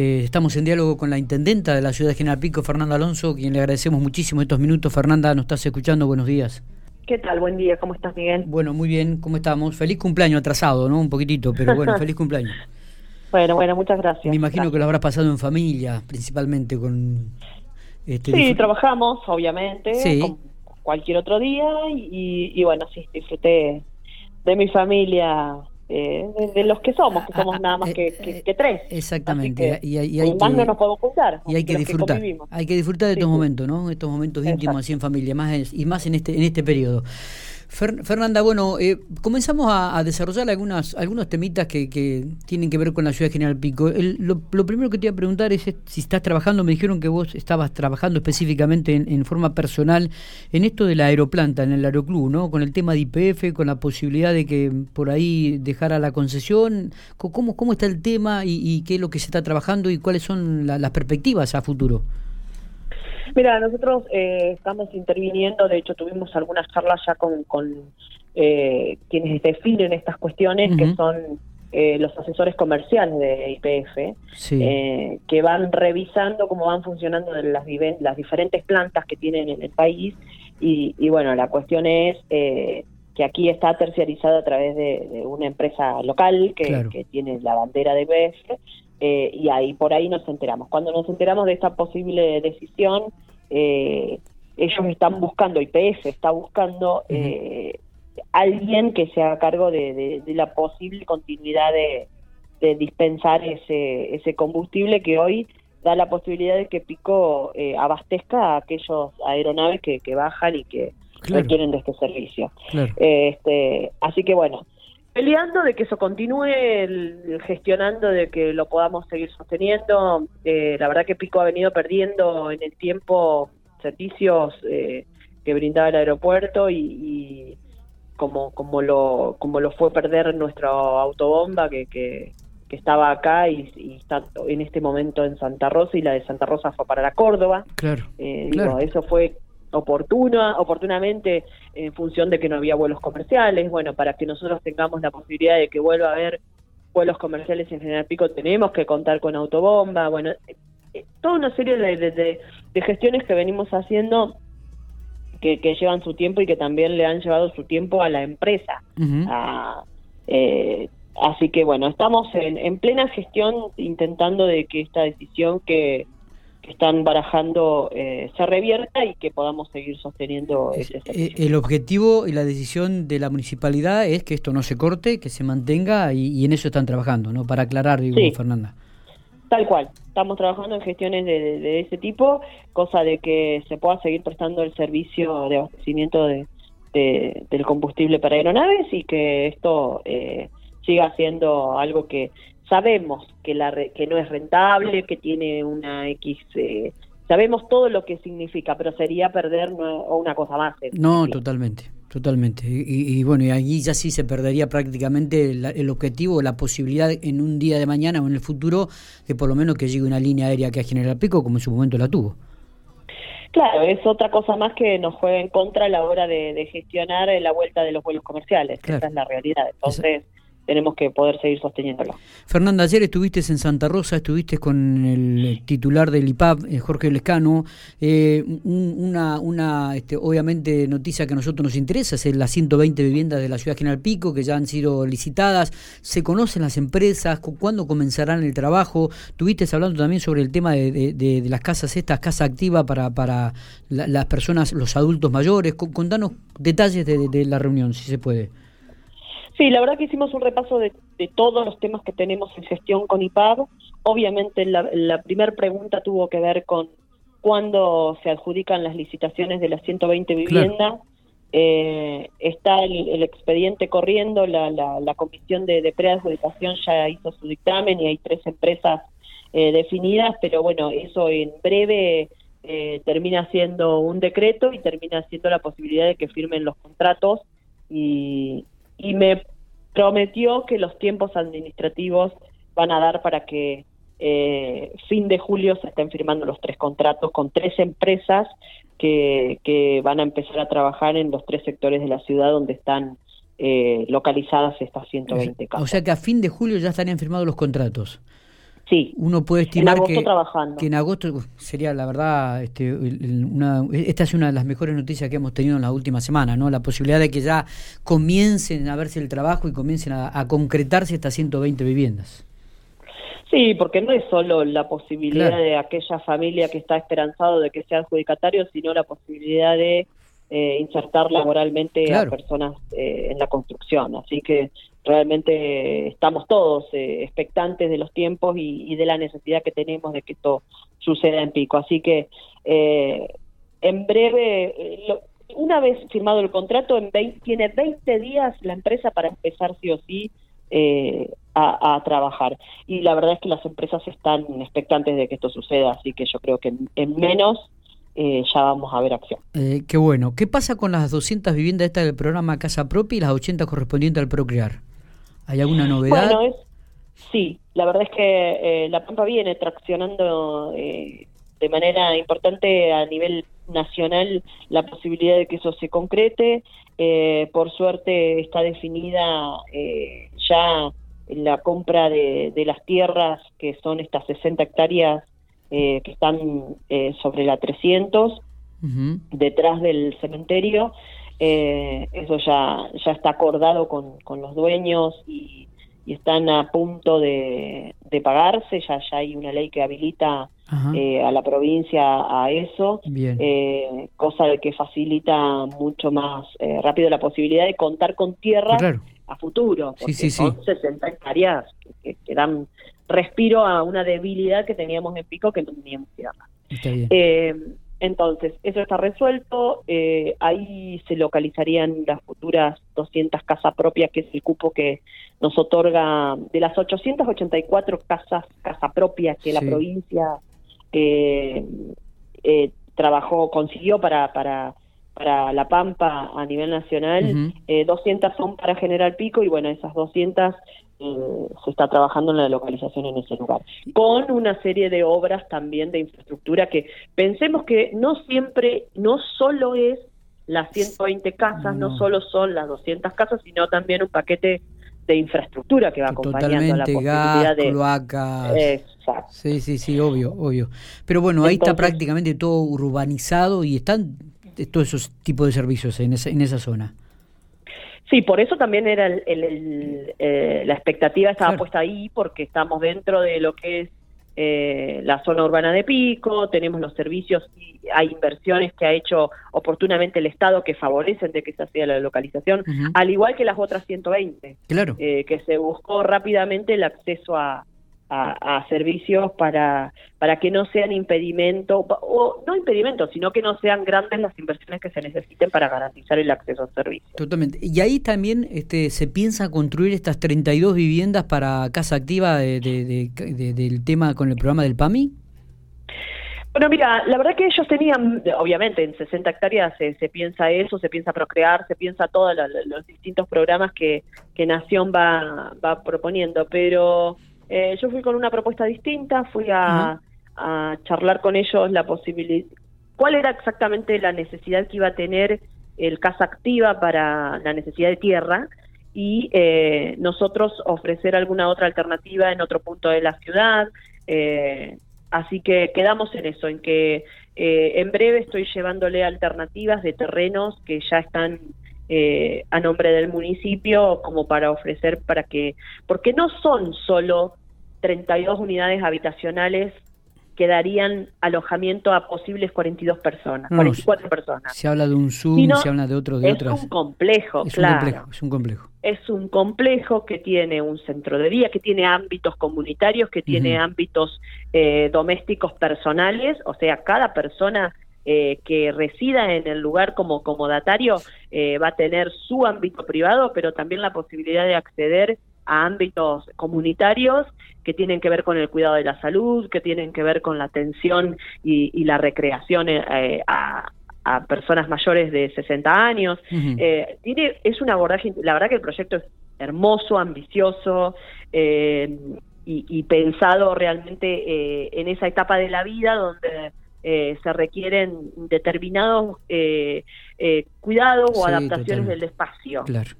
Eh, estamos en diálogo con la intendenta de la ciudad de General Pico, Fernanda Alonso, quien le agradecemos muchísimo estos minutos. Fernanda, nos estás escuchando, buenos días. ¿Qué tal? Buen día, ¿cómo estás, Miguel? Bueno, muy bien, ¿cómo estamos? Feliz cumpleaños atrasado, ¿no? Un poquitito, pero bueno, feliz cumpleaños. Bueno, bueno, muchas gracias. Me imagino que lo habrás pasado en familia, principalmente con... Este, sí, trabajamos, obviamente, como cualquier otro día, y, y bueno, sí, disfruté de mi familia eh, de, los que somos, que somos nada más ah, que, que, tres. Exactamente. y, hay más no nos podemos juntar. Y hay que disfrutar. hay que disfrutar de estos momentos, ¿no? Estos momentos íntimos así en familia, más y más en este en este periodo. Fernanda, bueno, eh, comenzamos a, desarrollar algunas, algunos temitas que, tienen que ver con la ciudad de General Pico. lo, primero que te iba a preguntar es si estás trabajando, me dijeron que vos estabas trabajando específicamente en, forma personal en esto de la aeroplanta, en el aeroclub, ¿no? Con el tema de IPF, con la posibilidad de que por ahí dejara la concesión. ¿Cómo, cómo está el tema y, qué es lo que se está trabajando y cuáles son las perspectivas a futuro? Mira, nosotros eh, estamos interviniendo, de hecho tuvimos algunas charlas ya con, con eh, quienes definen estas cuestiones, que son eh, los asesores comerciales de IPF, que van revisando cómo van funcionando las, las diferentes plantas que tienen en el país. Y, bueno, la cuestión es que aquí está terciarizado a través de, una empresa local que, que, tiene la bandera de IPF eh, y ahí por ahí nos enteramos. Cuando nos enteramos de esta posible decisión, eh, ellos están buscando, IPF está buscando eh, alguien que se haga cargo de, la posible continuidad de, dispensar ese, ese combustible que hoy da la posibilidad de que Pico abastezca a aquellos aeronaves que, bajan y que requieren de este servicio. Este, así que bueno, peleando de que eso continúe, gestionando de que lo podamos seguir sosteniendo. Eh, la verdad que Pico ha venido perdiendo en el tiempo servicios eh, que brindaba el aeropuerto y, como como lo como lo fue perder nuestra autobomba que, que, estaba acá y, está en este momento en Santa Rosa y la de Santa Rosa fue para la Córdoba. Claro. Eh, eso fue oportuna, oportunamente en función de que no había vuelos comerciales. Bueno, para que nosotros tengamos la posibilidad de que vuelva a haber vuelos comerciales en General Pico, tenemos que contar con autobomba. Bueno, eh, eh, toda una serie de, gestiones que venimos haciendo que, llevan su tiempo y que también le han llevado su tiempo a la empresa. Eh, así que bueno, estamos en, en plena gestión intentando de que esta decisión que que están barajando eh, se revierta y que podamos seguir sosteniendo ese eh. El objetivo y la decisión de la municipalidad es que esto no se corte, que se mantenga y, en eso están trabajando, ¿no? Para aclarar, digo, Fernanda. Tal cual, estamos trabajando en gestiones de, ese tipo, cosa de que se pueda seguir prestando el servicio de abastecimiento de, del combustible para aeronaves y que esto eh, siga siendo algo que sabemos que, la, que no es rentable, que tiene una X... Eh, sabemos todo lo que significa, pero sería perder una cosa más. No, totalmente, totalmente. Y, bueno, y allí ya sí se perdería prácticamente el, objetivo, la posibilidad en un día de mañana o en el futuro que por lo menos que llegue una línea aérea que a General Pico, como en su momento la tuvo. Claro, es otra cosa más que nos juega en contra a la hora de, gestionar la vuelta de los vuelos comerciales. Esa es la realidad. Entonces tenemos que poder seguir sosteniéndolo. Fernanda, ayer estuviste en Santa Rosa, estuviste con el titular del IPAP, eh, Jorge Lescano. Eh, una, una este, obviamente, noticia que a nosotros nos interesa es las 120 viviendas de la ciudad General Pico que ya han sido licitadas. ¿Se conocen las empresas? ¿Cuándo comenzarán el trabajo? Tuviste hablando también sobre el tema de, las casas estas, casa activa para, para las personas, los adultos mayores. Contanos detalles de la reunión, si se puede. Sí, la verdad que hicimos un repaso de, todos los temas que tenemos en gestión con IPAB. Obviamente la, primera pregunta tuvo que ver con cuándo se adjudican las licitaciones de las 120 viviendas. Eh, está el, expediente corriendo, la, la, comisión de, de preadjudicación ya hizo su dictamen y hay tres empresas eh, definidas, pero bueno, eso en breve eh, termina siendo un decreto y termina siendo la posibilidad de que firmen los contratos y, y me prometió que los tiempos administrativos van a dar para que eh, fin de julio se estén firmando los tres contratos con tres empresas que, que van a empezar a trabajar en los tres sectores de la ciudad donde están eh, localizadas estas 120 casas. O sea que a fin de julio ya estarían firmados los contratos. Sí. Uno puede estimar en agosto que, trabajando. que en agosto sería, la verdad, este, una, esta es una de las mejores noticias que hemos tenido en la última semana, ¿no? La posibilidad de que ya comiencen a verse el trabajo y comiencen a, a concretarse estas 120 viviendas. Sí, porque no es solo la posibilidad de aquella familia que está esperanzado de que sea adjudicatario, sino la posibilidad de eh, insertar laboralmente a personas eh, en la construcción. Así que realmente estamos todos eh, expectantes de los tiempos y, de la necesidad que tenemos de que esto suceda en Pico. Así que en breve, una vez firmado el contrato, en tiene 20 días la empresa para empezar sí o sí a, trabajar. Y la verdad es que las empresas están expectantes de que esto suceda, así que yo creo que en menos eh, ya vamos a ver acción. Eh, qué bueno. ¿Qué pasa con las 200 viviendas estas del programa Casa Propia y las 80 correspondientes al Procrear? ¿Hay alguna novedad? Bueno, es, sí, la verdad es que eh, La Pampa viene traccionando eh, de manera importante a nivel nacional la posibilidad de que eso se concrete. por suerte está definida ya la compra de, de las tierras, que son estas 60 hectáreas eh, que están eh, sobre la 300, detrás del cementerio. Eh, eso ya, ya está acordado con, con los dueños y, están a punto de, de, pagarse. Ya, ya hay una ley que habilita a la provincia a eso, cosa de que facilita mucho más rápido la posibilidad de contar con tierra a futuro, porque son 60 hectáreas que, que, dan respiro a una debilidad que teníamos en Pico que no teníamos tierra. Eh, entonces, eso está resuelto, eh, ahí se localizarían las futuras 200 casas propias, que es el cupo que nos otorga de las 884 casas casa propias que la provincia eh, eh, trabajó, consiguió para, para, para La Pampa a nivel nacional, 200 son para General Pico y bueno, esas 200 eh, se está trabajando en la localización en ese lugar. Con una serie de obras también de infraestructura que pensemos que no siempre, no solo es las 120 casas, no, solo son las 200 casas, sino también un paquete de infraestructura que va acompañando la posibilidad de cloacas. Sí, sí, sí, obvio, obvio. Pero bueno, ahí está prácticamente todo urbanizado y están todos esos tipos de servicios en esa, en esa zona. Sí, por eso también era el, eh, la expectativa estaba puesta ahí porque estamos dentro de lo que es eh, la zona urbana de Pico, tenemos los servicios y hay inversiones que ha hecho oportunamente el Estado que favorecen de que se hacía la localización, al igual que las otras 120, claro. Eh, que se buscó rápidamente el acceso a, a, servicios para, para que no sean impedimento, o no impedimento, sino que no sean grandes las inversiones que se necesiten para garantizar el acceso a servicios. Totalmente. Y ahí también este, se piensa construir estas 32 viviendas para casa activa de, del tema con el programa del PAMI. Bueno, mira, la verdad que ellos tenían, obviamente, en 60 hectáreas se, piensa eso, se piensa procrear, se piensa todos los distintos programas que, que Nación va, va proponiendo, pero eh, yo fui con una propuesta distinta, fui a, charlar con ellos la posibilidad, cuál era exactamente la necesidad que iba a tener el Casa Activa para la necesidad de tierra y eh, nosotros ofrecer alguna otra alternativa en otro punto de la ciudad. Eh, así que quedamos en eso, en que en breve estoy llevándole alternativas de terrenos que ya están a nombre del municipio como para ofrecer para que, porque no son solo 32 unidades habitacionales que darían alojamiento a posibles 42 personas, 44 personas. Se habla de un Zoom, se habla de otro, de es un complejo, es claro. Un complejo, es un complejo. Es un complejo que tiene un centro de día, que tiene ámbitos comunitarios, que tiene ámbitos eh, domésticos personales, o sea, cada persona eh, que resida en el lugar como comodatario eh, va a tener su ámbito privado, pero también la posibilidad de acceder a ámbitos comunitarios que tienen que ver con el cuidado de la salud, que tienen que ver con la atención y, la recreación eh, a, personas mayores de 60 años. Eh, tiene, es un abordaje, la verdad que el proyecto es hermoso, ambicioso eh, y, pensado realmente en esa etapa de la vida donde se requieren determinados cuidados o adaptaciones del espacio. Claro.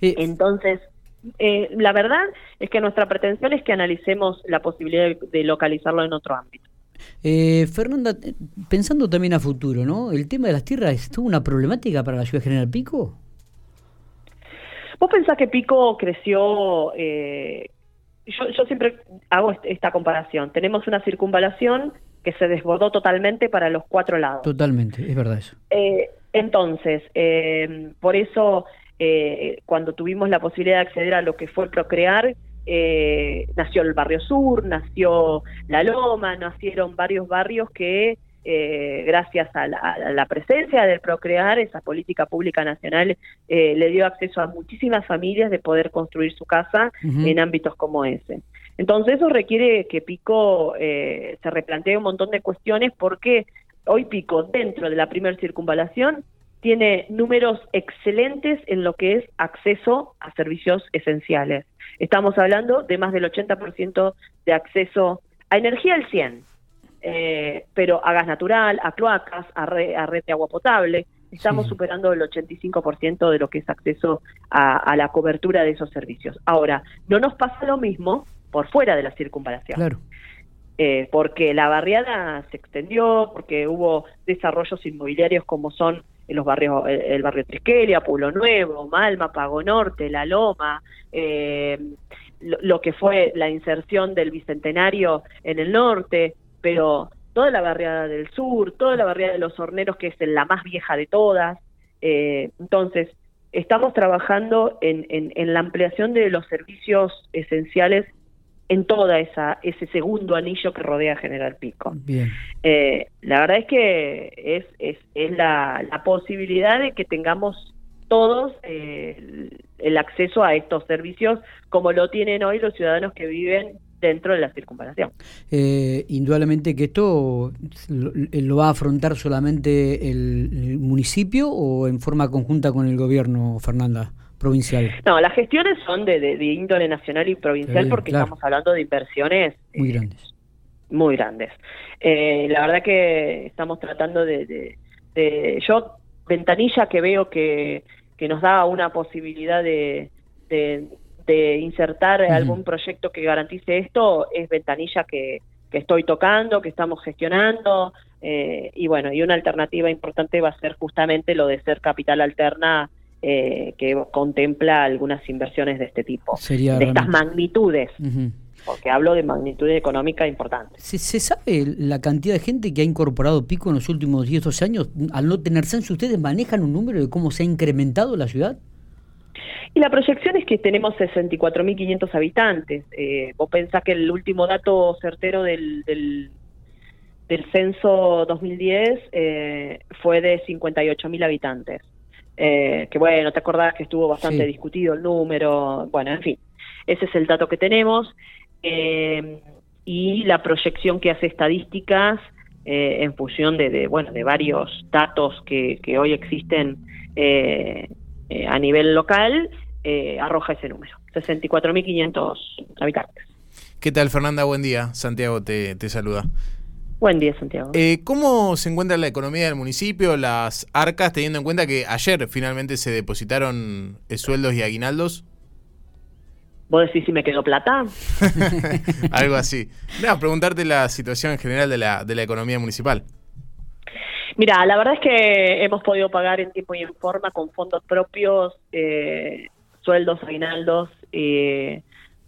Entonces, eh, la verdad es que nuestra pretensión es que analicemos la posibilidad de, localizarlo en otro ámbito. Eh, Fernanda, pensando también a futuro, ¿no? ¿El tema de las tierras es una problemática para la ciudad General Pico? ¿Vos pensás que Pico creció? Eh, yo, yo siempre hago esta comparación. Tenemos una circunvalación que se desbordó totalmente para los cuatro lados. Totalmente, es verdad eso. Eh, entonces, eh, por eso, eh, cuando tuvimos la posibilidad de acceder a lo que fue Procrear, eh, nació el barrio sur, nació La Loma, nacieron varios barrios que eh, gracias a la, presencia del Procrear, esa política pública nacional eh, le dio acceso a muchísimas familias de poder construir su casa en ámbitos como ese. Entonces eso requiere que Pico eh, se replantee un montón de cuestiones porque hoy Pico, dentro de la primera circunvalación, tiene números excelentes en lo que es acceso a servicios esenciales. Estamos hablando de más del 80% de acceso a energía al 100, eh, pero a gas natural, a cloacas, a, red de agua potable. Estamos superando el 85% de lo que es acceso a, la cobertura de esos servicios. Ahora, no nos pasa lo mismo por fuera de la circunvalación. Claro. Eh, porque la barriada se extendió, porque hubo desarrollos inmobiliarios como son en los barrios, el, barrio Trisquelia, Pueblo Nuevo, Malma, Pago Norte, La Loma, eh, lo, que fue la inserción del Bicentenario en el norte, pero toda la barriada del sur, toda la barriada de los horneros, que es la más vieja de todas. Eh, entonces, estamos trabajando en, en, la ampliación de los servicios esenciales en toda esa ese segundo anillo que rodea General Pico. Bien. Eh, la verdad es que es, es, es la, la posibilidad de que tengamos todos eh, el acceso a estos servicios como lo tienen hoy los ciudadanos que viven dentro de la circunvalación. Eh, indudablemente que esto lo, va a afrontar solamente el, municipio o en forma conjunta con el gobierno, Fernanda, provincial. No, las gestiones son de, índole nacional y provincial porque estamos hablando de inversiones muy grandes. Muy grandes. Eh, la verdad que estamos tratando de, de, yo ventanilla que veo que, que nos da una posibilidad de, de insertar algún proyecto que garantice esto es ventanilla que, que estoy tocando, que estamos gestionando, eh, y bueno, y una alternativa importante va a ser justamente lo de ser capital alterna, eh, que contempla algunas inversiones de este tipo, de estas magnitudes. Porque hablo de magnitud económica importante. ¿Se, ¿Se, sabe la cantidad de gente que ha incorporado Pico en los últimos 10 12 años? Al no tener censo, ¿ustedes manejan un número de cómo se ha incrementado la ciudad? Y la proyección es que tenemos 64.500 habitantes. Eh, vos pensás que el último dato certero del, del, censo 2010 eh, fue de 58.000 habitantes. Eh, que bueno, te acordás que estuvo bastante discutido el número. Bueno, en fin, ese es el dato que tenemos. Eh, y la proyección que hace estadísticas en función de, bueno de varios datos que, que hoy existen a nivel local eh, arroja ese número, 64.500 habitantes. ¿Qué tal, Fernanda? Buen día. Santiago te, saluda. Buen día, Santiago. Eh, ¿Cómo se encuentra la economía del municipio, las arcas, teniendo en cuenta que ayer finalmente se depositaron eh, sueldos y aguinaldos? ¿Vos decís si me quedó plata? Algo así. No, preguntarte la situación en general de la, de la economía municipal. Mira, la verdad es que hemos podido pagar en tiempo y en forma con fondos propios eh, sueldos, aguinaldos, eh,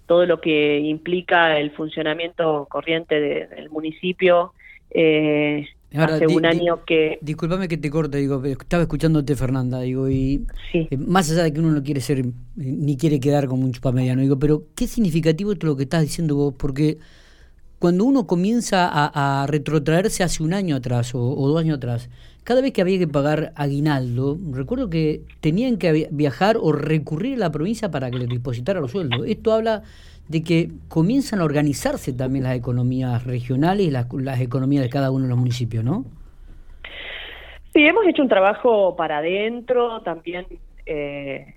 todo lo que implica el funcionamiento corriente del municipio. Eh, hace un año que... Disculpame que te corte, digo, estaba escuchándote Fernanda, digo, y eh, más allá de que uno no quiere ser, ni quiere quedar como un chupamediano, digo, pero qué significativo es lo que estás diciendo vos, porque cuando uno comienza a, retrotraerse hace un año atrás o, dos años atrás, cada vez que había que pagar aguinaldo, recuerdo que tenían que viajar o recurrir a la provincia para que les depositara los sueldos. Esto habla de que comienzan a organizarse también las economías regionales y las, economías de cada uno de los municipios, ¿no? Sí, hemos hecho un trabajo para adentro, también eh,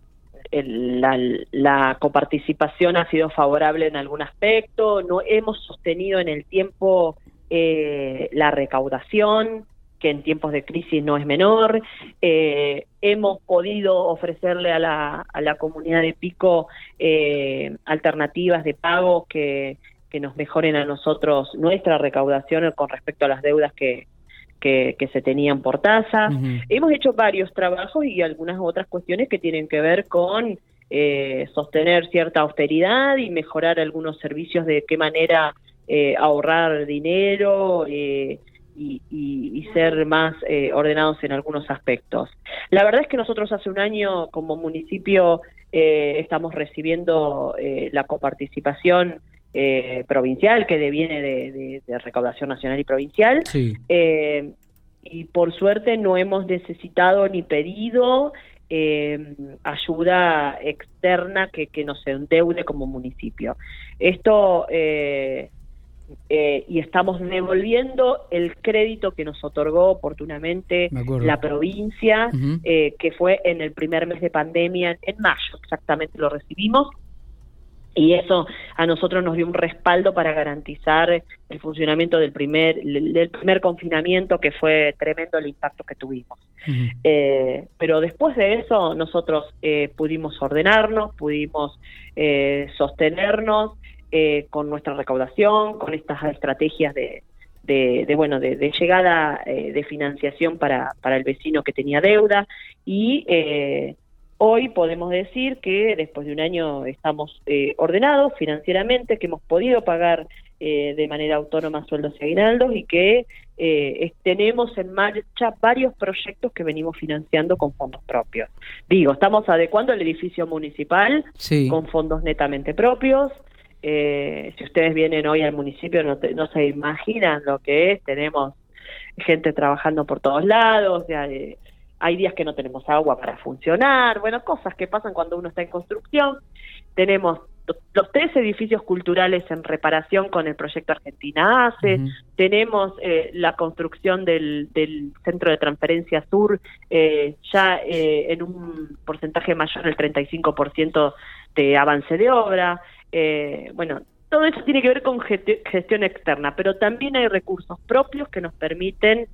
la, coparticipación ha sido favorable en algún aspecto, no hemos sostenido en el tiempo eh, la recaudación, que en tiempos de crisis no es menor. Eh, hemos podido ofrecerle a la, a la comunidad de Pico eh, alternativas de pago que, que nos mejoren a nosotros nuestra recaudación con respecto a las deudas que, que, se tenían por tasa. Hemos hecho varios trabajos y algunas otras cuestiones que tienen que ver con eh, sostener cierta austeridad y mejorar algunos servicios de qué manera eh, ahorrar dinero eh, y, y, ser más ordenados en algunos aspectos. La verdad es que nosotros hace un año como municipio estamos recibiendo la coparticipación eh, provincial que deviene de, recaudación nacional y provincial. Eh, y por suerte no hemos necesitado ni pedido eh, ayuda externa que, que nos endeude como municipio. Esto y estamos devolviendo el crédito que nos otorgó oportunamente la provincia, que fue en el primer mes de pandemia, en mayo exactamente lo recibimos, y eso a nosotros nos dio un respaldo para garantizar el funcionamiento del primer del primer confinamiento que fue tremendo el impacto que tuvimos. Eh, pero después de eso nosotros eh, pudimos ordenarnos pudimos eh, sostenernos con nuestra recaudación con estas estrategias de, de, bueno de, de llegada de financiación para para el vecino que tenía deuda y Hoy podemos decir que después de un año estamos eh, ordenados financieramente, que hemos podido pagar eh, de manera autónoma sueldos y aguinaldos y que eh, tenemos en marcha varios proyectos que venimos financiando con fondos propios. Digo, estamos adecuando el edificio municipal con fondos netamente propios. Si ustedes vienen hoy al municipio no, no se imaginan lo que es. Tenemos gente trabajando por todos lados. Ya, hay días que no tenemos agua para funcionar, bueno, cosas que pasan cuando uno está en construcción. Tenemos los tres edificios culturales en reparación con el proyecto Argentina ACE, tenemos eh, la construcción del, centro de transferencia sur eh, ya eh, en un porcentaje mayor del 35% de avance de obra. Bueno, todo eso tiene que ver con gestión externa, pero también hay recursos propios que nos permiten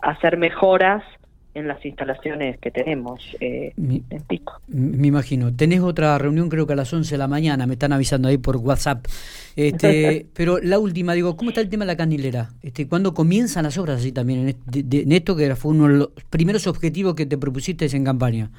hacer mejoras en las instalaciones que tenemos eh, en Pico. Me imagino. Tenés otra reunión creo que a las 11 de la mañana, me están avisando ahí por WhatsApp. Este, pero la última, digo, ¿cómo está el tema de la canilera? Este, ¿Cuándo comienzan las obras así también en, esto que fue uno de los primeros objetivos que te propusiste en campaña?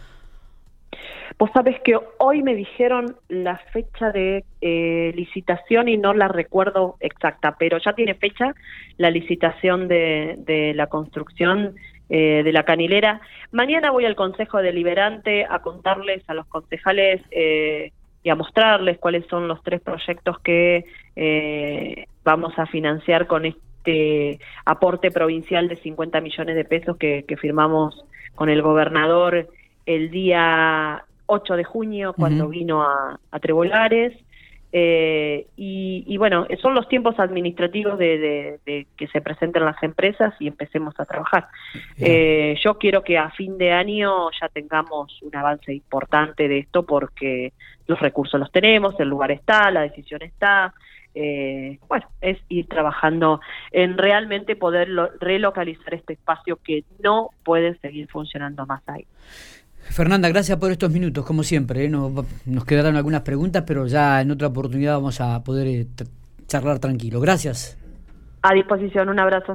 Vos sabés que hoy me dijeron la fecha de eh, licitación y no la recuerdo exacta, pero ya tiene fecha la licitación de, de la construcción eh, de la canilera. Mañana voy al Consejo Deliberante a contarles a los concejales eh, y a mostrarles cuáles son los tres proyectos que eh, vamos a financiar con este aporte provincial de 50 millones de pesos que, firmamos con el gobernador el día 8 de junio cuando vino a, a Trebolares. Eh, y, bueno, son los tiempos administrativos de, que se presenten las empresas y empecemos a trabajar. Eh, yo quiero que a fin de año ya tengamos un avance importante de esto porque los recursos los tenemos, el lugar está, la decisión está. Eh, bueno, es ir trabajando en realmente poder relocalizar este espacio que no puede seguir funcionando más ahí. Fernanda, gracias por estos minutos, como siempre. ¿eh? Nos, nos, quedaron algunas preguntas, pero ya en otra oportunidad vamos a poder eh, charlar tranquilo. Gracias. A disposición, un abrazo.